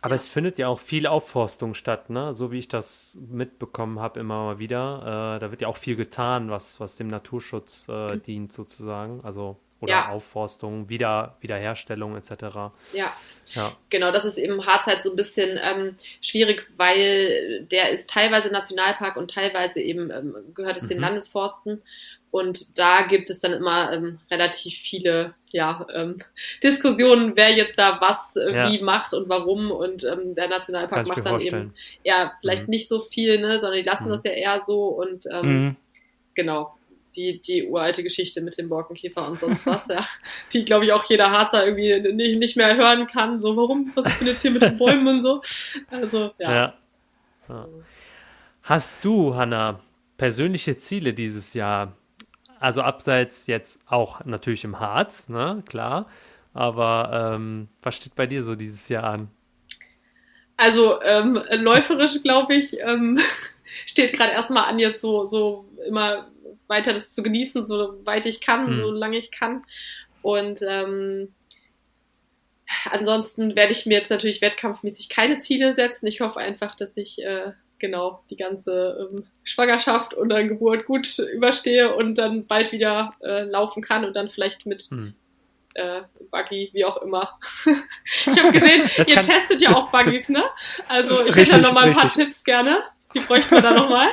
Aber ja. es findet ja auch viel Aufforstung statt, ne? So wie ich das mitbekommen habe immer mal wieder. Äh, da wird ja auch viel getan, was, was dem Naturschutz äh, mhm. dient, sozusagen. Also oder ja. Aufforstung, Wieder, Wiederherstellung etc. Ja. ja, genau, das ist eben Harz halt so ein bisschen ähm, schwierig, weil der ist teilweise Nationalpark und teilweise eben ähm, gehört es mhm. den Landesforsten. Und da gibt es dann immer ähm, relativ viele ja, ähm, Diskussionen, wer jetzt da was äh, ja. wie macht und warum. Und ähm, der Nationalpark macht dann eben eher vielleicht mhm. nicht so viel, ne, sondern die lassen mhm. das ja eher so. Und ähm, mhm. genau, die, die uralte Geschichte mit dem Borkenkäfer und sonst was, ja, die, glaube ich, auch jeder Harzer irgendwie nicht, nicht mehr hören kann. So, warum, was ist denn jetzt hier mit den Bäumen und so? Also, ja. ja. ja. Hast du, Hanna, persönliche Ziele dieses Jahr? also abseits jetzt auch natürlich im Harz, ne, klar. Aber ähm, was steht bei dir so dieses Jahr an? Also ähm, läuferisch, glaube ich, ähm, steht gerade erstmal an, jetzt so, so immer weiter das zu genießen, so weit ich kann, hm. so lange ich kann. Und ähm, ansonsten werde ich mir jetzt natürlich wettkampfmäßig keine Ziele setzen. Ich hoffe einfach, dass ich äh, genau die ganze ähm, Schwangerschaft und dann Geburt gut überstehe und dann bald wieder äh, laufen kann und dann vielleicht mit hm. äh, Buggy, wie auch immer. ich habe gesehen, ihr testet ja auch Buggies, ne? Also ich richtig, hätte da noch mal ein paar Tipps gerne. Die bräuchten wir da noch mal.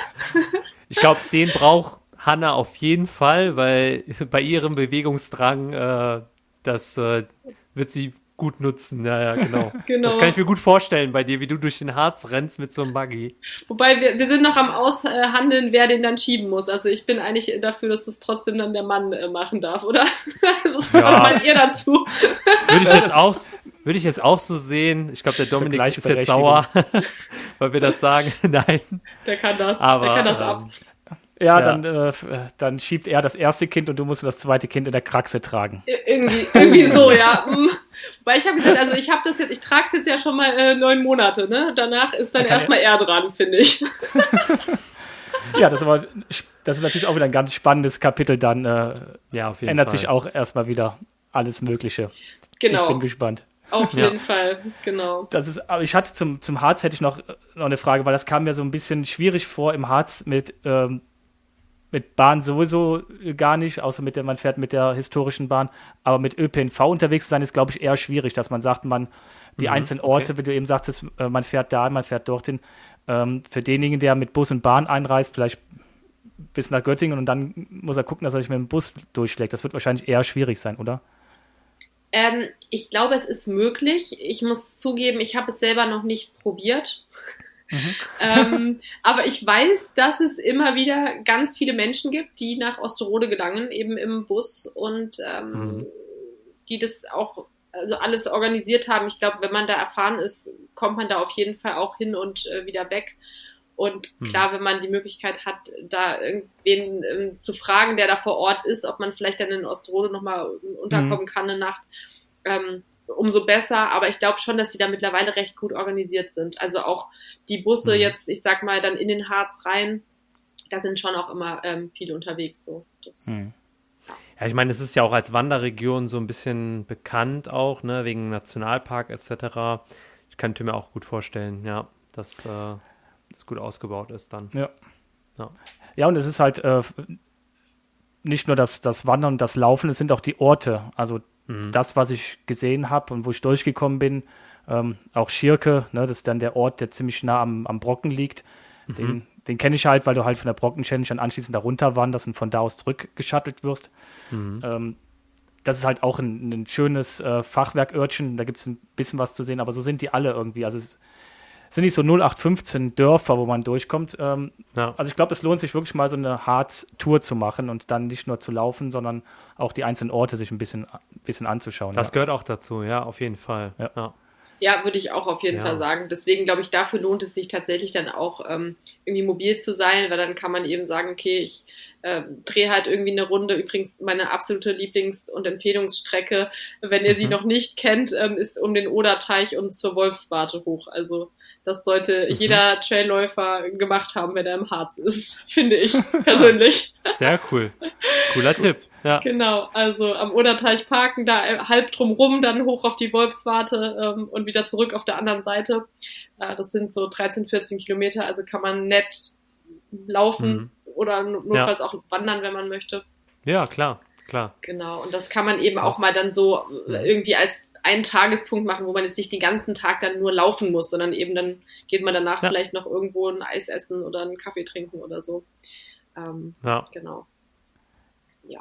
ich glaube, den braucht Hanna auf jeden Fall, weil bei ihrem Bewegungsdrang, äh, das äh, wird sie gut nutzen. Ja, ja, genau. genau. Das kann ich mir gut vorstellen bei dir, wie du durch den Harz rennst mit so einem Buggy. Wobei wir, wir sind noch am Aushandeln, wer den dann schieben muss. Also ich bin eigentlich dafür, dass das trotzdem dann der Mann äh, machen darf, oder? Was ja. meint ihr dazu? Würde ich jetzt auch, würde ich jetzt auch so sehen. Ich glaube, der Dominik ist, ist jetzt sauer, weil wir das sagen. Nein. Der kann das. Aber, der kann das ab. Ähm, ja, ja. Dann, äh, dann schiebt er das erste Kind und du musst das zweite Kind in der Kraxe tragen. irgendwie, irgendwie so, ja. Hm. Weil ich habe gesagt, also ich habe das jetzt, ich trage es jetzt ja schon mal äh, neun Monate, ne? Danach ist dann erstmal er dran, finde ich. ja, das, war, das ist natürlich auch wieder ein ganz spannendes Kapitel. Dann äh, ja, auf jeden ändert Fall. sich auch erstmal wieder alles Mögliche. Genau. Ich bin gespannt. Auf jeden ja. Fall, genau. Das ist, aber ich hatte zum, zum Harz hätte ich noch, noch eine Frage, weil das kam mir so ein bisschen schwierig vor im Harz mit ähm, mit Bahn sowieso gar nicht, außer mit der, man fährt mit der historischen Bahn. Aber mit ÖPNV unterwegs zu sein, ist, glaube ich, eher schwierig, dass man sagt, man, die mhm, einzelnen Orte, okay. wie du eben sagtest, äh, man fährt da, man fährt dorthin. Ähm, für denjenigen, der mit Bus und Bahn einreist, vielleicht bis nach Göttingen und dann muss er gucken, dass er sich mit dem Bus durchschlägt. Das wird wahrscheinlich eher schwierig sein, oder? Ähm, ich glaube, es ist möglich. Ich muss zugeben, ich habe es selber noch nicht probiert. Mhm. ähm, aber ich weiß, dass es immer wieder ganz viele Menschen gibt, die nach Osterode gelangen, eben im Bus und ähm, mhm. die das auch also alles organisiert haben. Ich glaube, wenn man da erfahren ist, kommt man da auf jeden Fall auch hin und äh, wieder weg. Und mhm. klar, wenn man die Möglichkeit hat, da irgendwen ähm, zu fragen, der da vor Ort ist, ob man vielleicht dann in Osterode nochmal unterkommen mhm. kann eine Nacht, ähm, umso besser. Aber ich glaube schon, dass die da mittlerweile recht gut organisiert sind. Also auch die Busse mhm. jetzt, ich sag mal, dann in den Harz rein, da sind schon auch immer ähm, viele unterwegs. So. Das, mhm. Ja, ich meine, es ist ja auch als Wanderregion so ein bisschen bekannt auch, ne, wegen Nationalpark etc. Ich könnte mir auch gut vorstellen, ja, dass äh, das gut ausgebaut ist dann. Ja. Ja, ja und es ist halt äh, nicht nur das, das Wandern und das Laufen, es sind auch die Orte. Also Mhm. Das, was ich gesehen habe und wo ich durchgekommen bin, ähm, auch Schirke, ne, das ist dann der Ort, der ziemlich nah am, am Brocken liegt. Mhm. Den, den kenne ich halt, weil du halt von der Brocken-Challenge dann anschließend da runter wanderst und von da aus zurückgeschattelt wirst. Mhm. Ähm, das ist halt auch ein, ein schönes äh, Fachwerkörtchen, da gibt es ein bisschen was zu sehen, aber so sind die alle irgendwie. Also es, sind nicht so 0815 Dörfer, wo man durchkommt. Ähm, Ja. Also ich glaube, es lohnt sich wirklich mal so eine Harz-Tour zu machen und dann nicht nur zu laufen, sondern auch die einzelnen Orte sich ein bisschen, ein bisschen anzuschauen. Das ja. gehört auch dazu, ja, auf jeden Fall. Ja. Ja. Ja, würde ich auch auf jeden Ja. Fall sagen. Deswegen glaube ich, dafür lohnt es sich tatsächlich dann auch ähm, irgendwie mobil zu sein, weil dann kann man eben sagen, okay, ich äh, drehe halt irgendwie eine Runde. Übrigens meine absolute Lieblings- und Empfehlungsstrecke, wenn ihr sie Mhm. noch nicht kennt, ähm, ist um den Oderteich und zur Wolfswarte hoch. Also das sollte Mhm. jeder Trailläufer gemacht haben, wenn er im Harz ist, finde ich persönlich. Sehr cool. Cooler Tipp. Ja. Genau, also am Oderteich parken, da halb drumrum, dann hoch auf die Wolfswarte ähm, und wieder zurück auf der anderen Seite. Äh, das sind so 13, 14 Kilometer, also kann man nett laufen Mhm. oder no- notfalls auch wandern, wenn man möchte. ja, klar, klar. Genau, und das kann man eben Das- auch mal dann so Mhm. irgendwie als einen Tagespunkt machen, wo man jetzt nicht den ganzen Tag dann nur laufen muss, sondern eben dann geht man danach Ja. vielleicht noch irgendwo ein Eis essen oder einen Kaffee trinken oder so. Ähm, Ja. genau.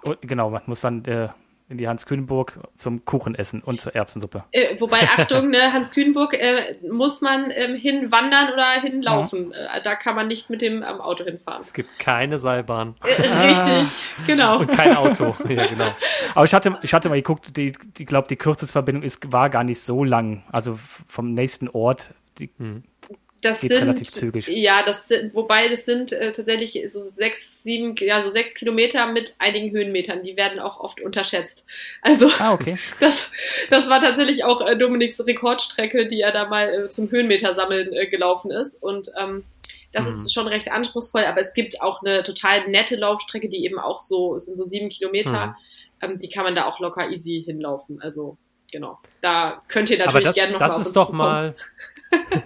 Und, genau, man muss dann äh, in die Hans Kühnburg zum Kuchen essen und zur Erbsensuppe. Äh, wobei, Achtung, ne, Hans Kühnburg äh, muss man ähm, hinwandern oder hinlaufen. Äh, da kann man nicht mit dem ähm, Auto hinfahren. Es gibt keine Seilbahn Äh, richtig, genau. und kein Auto. ja, genau. Aber ich hatte, ich hatte mal geguckt, die, die glaube, die kürzeste Verbindung ist, war gar nicht so lang. Also vom nächsten Ort. Die, Das geht sind, relativ zügig. Ja, das sind, wobei das sind äh, tatsächlich so sechs, sieben, ja, so sechs Kilometer mit einigen Höhenmetern. Die werden auch oft unterschätzt. Also ah, okay. das, das war tatsächlich auch äh, Dominiks Rekordstrecke, die er da mal äh, zum Höhenmeter sammeln äh, gelaufen ist. Und ähm, das Mhm. ist schon recht anspruchsvoll, aber es gibt auch eine total nette Laufstrecke, die eben auch so, es sind so sieben Kilometer, Mhm. ähm, die kann man da auch locker easy hinlaufen. Also genau. Da könnt ihr Aber natürlich gerne noch das mal ist doch mal.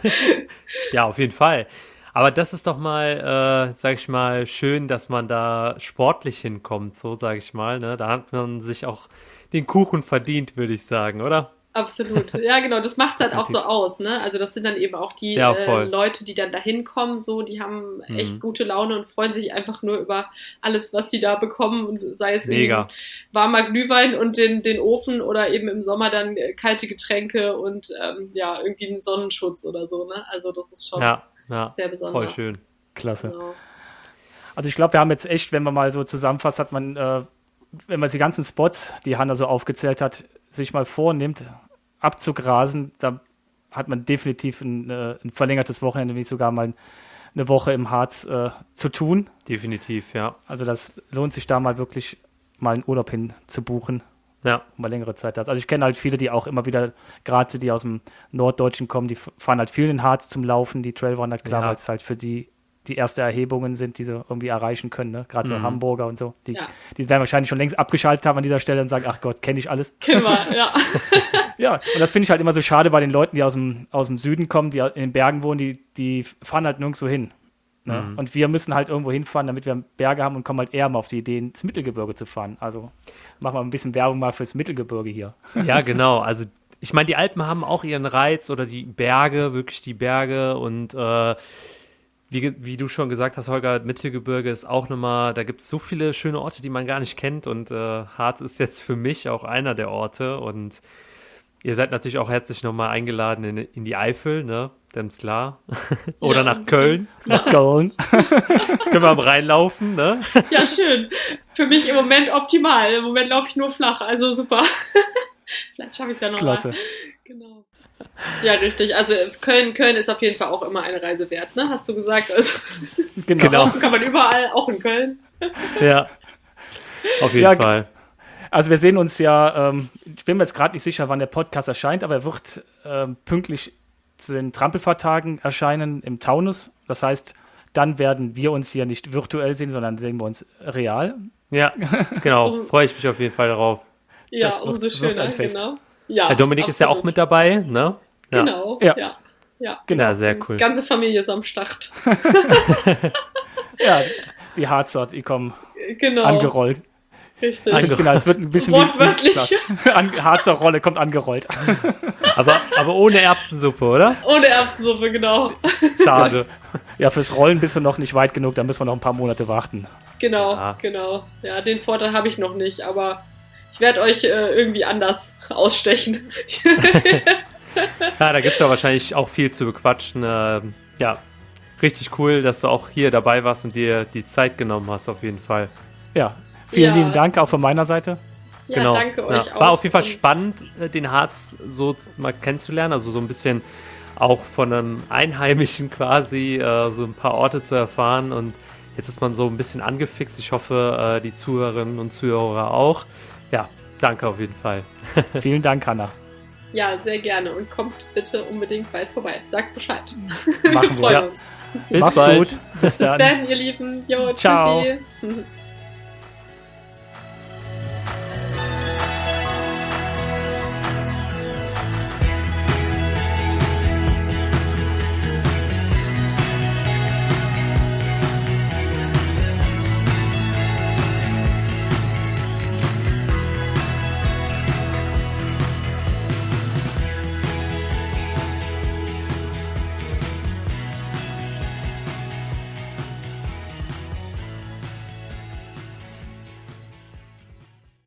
ja, auf jeden Fall. Aber das ist doch mal, äh, sag ich mal, schön, dass man da sportlich hinkommt, so sag ich mal. Ne? Da hat man sich auch den Kuchen verdient, würde ich sagen, oder? Absolut. Ja, genau, das macht's halt auch so aus, ne? Also das sind dann eben auch die Ja, äh. Leute, die dann da hinkommen, so, die haben echt Mhm. gute Laune und freuen sich einfach nur über alles, was sie da bekommen und sei es Mega. warmer Glühwein und den, den Ofen oder eben im Sommer dann äh, kalte Getränke und ähm, ja, irgendwie einen Sonnenschutz oder so, ne? Also das ist schon Ja, ja. sehr besonders. Voll schön. Klasse. Genau. Also ich glaube, wir haben jetzt echt, wenn man mal so zusammenfasst, hat man, äh, wenn man die ganzen Spots, die Hanna so aufgezählt hat, sich mal vornimmt, abzugrasen, da hat man definitiv ein, äh, ein verlängertes Wochenende, wenn nicht sogar mal eine Woche im Harz äh, zu tun. Definitiv, ja. Also das lohnt sich da mal wirklich mal einen Urlaub hin zu buchen, Ja, mal längere Zeit hat. Also ich kenne halt viele, die auch immer wieder, gerade die aus dem Norddeutschen kommen, die fahren halt viel in den Harz zum Laufen, die Trailrunner, klar, Ja. weil es halt für die die erste Erhebungen sind, die sie irgendwie erreichen können, ne? gerade so Mhm. Hamburger und so. Die, Ja. die werden wahrscheinlich schon längst abgeschaltet haben an dieser Stelle und sagen, ach Gott, kenne ich alles. Kennen wir, ja. Ja, und das finde ich halt immer so schade bei den Leuten, die aus dem, aus dem Süden kommen, die in den Bergen wohnen, die, die fahren halt nirgendwo hin. Ne? Mhm. Und wir müssen halt irgendwo hinfahren, damit wir Berge haben und kommen halt eher mal auf die Idee, ins Mittelgebirge zu fahren. Also machen wir ein bisschen Werbung mal fürs Mittelgebirge hier. ja, genau. Also ich meine, die Alpen haben auch ihren Reiz oder die Berge, wirklich die Berge und äh, wie, wie du schon gesagt hast, Holger, Mittelgebirge ist auch nochmal, da gibt es so viele schöne Orte, die man gar nicht kennt und äh, Harz ist jetzt für mich auch einer der Orte und ihr seid natürlich auch herzlich nochmal eingeladen in, in die Eifel, ne? Ganz klar. Oder Ja. nach Köln. Nach Köln. Können wir am Rhein laufen, ne? Ja, schön. Für mich im Moment optimal. Im Moment laufe ich nur flach, also super. Vielleicht schaffe ich es ja noch Klasse. mal. Genau. Ja, richtig. Also Köln, Köln ist auf jeden Fall auch immer eine Reise wert, ne? Hast du gesagt. Also Genau. Genau. kann man überall, auch in Köln. Ja. Auf jeden Ja, Fall. Also wir sehen uns ja, ähm, ich bin mir jetzt gerade nicht sicher, wann der Podcast erscheint, aber er wird ähm, pünktlich zu den Trampelfahrtagen erscheinen im Taunus. Das heißt, dann werden wir uns hier nicht virtuell sehen, sondern sehen wir uns real. Ja, genau. Freue ich mich auf jeden Fall darauf. Ja, Das wird- umso wird schöner, ein Fest. genau. Ja, Herr Dominik ist ja auch absolut. mit dabei, ne? Ja. Genau, Ja. ja. ja. Genau. Sehr cool. Die ganze Familie ist am Start. Ja, die die kommen Genau. angerollt. Richtig. Ange- Genau, es wird ein bisschen Wortwörtlich. Harzer Rolle kommt angerollt. Aber, aber ohne Erbsensuppe, oder? Ohne Erbsensuppe, genau. Schade. Ja, fürs Rollen bist du noch nicht weit genug, da müssen wir noch ein paar Monate warten. Genau, Ja. genau. Ja, den Vorteil habe ich noch nicht, aber ich werde euch äh, irgendwie anders ausstechen. ja, da gibt es ja wahrscheinlich auch viel zu bequatschen. Ähm, ja, richtig cool, dass du auch hier dabei warst und dir die Zeit genommen hast, auf jeden Fall. Ja, vielen ja. lieben Dank auch von meiner Seite. Ja, genau. danke euch ja. auch. War auf jeden Fall spannend, äh, den Harz so mal kennenzulernen, also so ein bisschen auch von einem Einheimischen quasi äh, so ein paar Orte zu erfahren und jetzt ist man so ein bisschen angefixt. Ich hoffe, äh, die Zuhörerinnen und Zuhörer auch. Ja, danke auf jeden Fall. Vielen Dank, Hanna. Ja, sehr gerne und kommt bitte unbedingt bald vorbei. Sagt Bescheid. Machen wir. Freuen uns. Bis Mach's bald. gut. Bis dann. Bis dann, ihr Lieben. Jo, Ciao. Tschüssi.